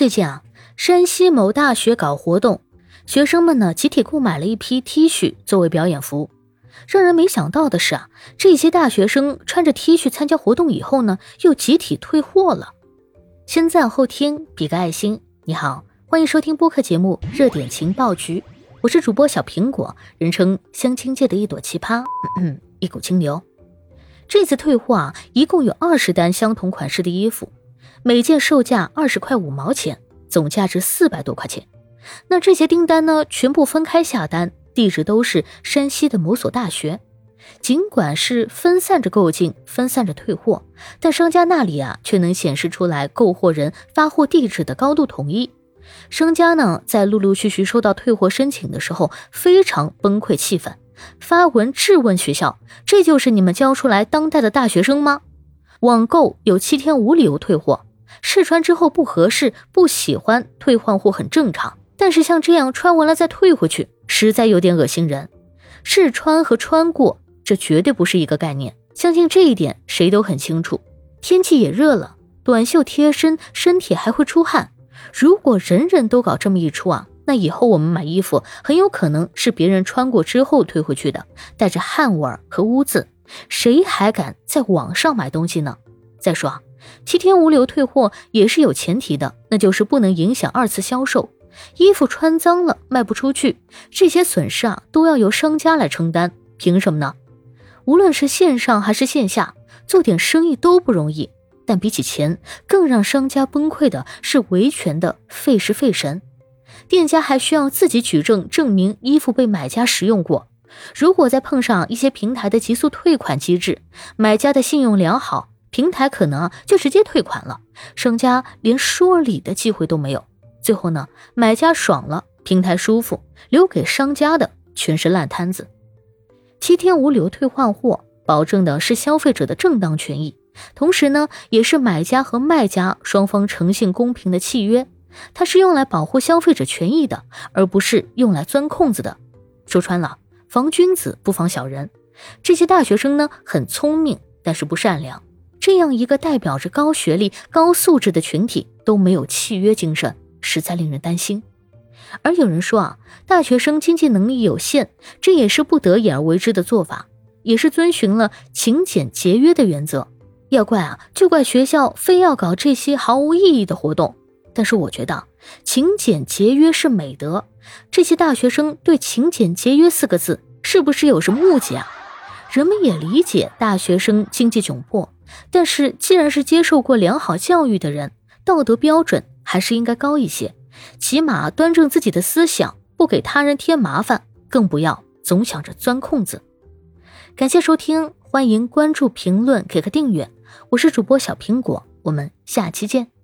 最近啊，山西某大学搞活动，学生们呢集体购买了一批 T 恤作为表演服。让人没想到的是啊，这些大学生穿着 T 恤参加活动以后呢，又集体退货了。先赞后听，比个爱心。你好，欢迎收听播客节目《热点情报局》，我是主播小苹果，人称相亲界的一朵奇葩，嗯嗯一股清流。这次退货啊，一共有二十单相同款式的衣服。每件售价二十块五毛钱，总价值四百多块钱。那这些订单呢，全部分开下单，地址都是山西的某所大学。尽管是分散着购进，分散着退货，但商家那里啊，却能显示出来购货人发货地址的高度统一。商家呢，在陆陆续续收到退货申请的时候，非常崩溃气愤，发文质问学校：“这就是你们教出来当代的大学生吗？”网购有七天无理由退货。试穿之后不合适、不喜欢，退换货很正常。但是像这样穿完了再退回去，实在有点恶心人。试穿和穿过，这绝对不是一个概念。相信这一点谁都很清楚。天气也热了，短袖贴身，身体还会出汗。如果人人都搞这么一出啊，那以后我们买衣服很有可能是别人穿过之后退回去的，带着汗味和污渍。谁还敢在网上买东西呢？再说。七天无理由退货也是有前提的，那就是不能影响二次销售。衣服穿脏了卖不出去，这些损失啊都要由商家来承担。凭什么呢？无论是线上还是线下，做点生意都不容易。但比起钱，更让商家崩溃的是维权的费时费神。店家还需要自己举证证明衣服被买家使用过。如果再碰上一些平台的急速退款机制，买家的信用良好。平台可能就直接退款了，商家连说理的机会都没有。最后呢，买家爽了，平台舒服，留给商家的全是烂摊子。七天无理由退换货，保证的是消费者的正当权益，同时呢，也是买家和卖家双方诚信公平的契约。它是用来保护消费者权益的，而不是用来钻空子的。说穿了，防君子不防小人。这些大学生呢，很聪明，但是不善良。这样一个代表着高学历、高素质的群体都没有契约精神，实在令人担心。而有人说啊，大学生经济能力有限，这也是不得已而为之的做法，也是遵循了勤俭节约的原则。要怪啊，就怪学校非要搞这些毫无意义的活动。但是我觉得，勤俭节约是美德。这些大学生对“勤俭节约”四个字是不是有什么误解啊？人们也理解大学生经济窘迫。但是，既然是接受过良好教育的人，道德标准还是应该高一些，起码端正自己的思想，不给他人添麻烦，更不要总想着钻空子。感谢收听，欢迎关注、评论、给个订阅，我是主播小苹果，我们下期见。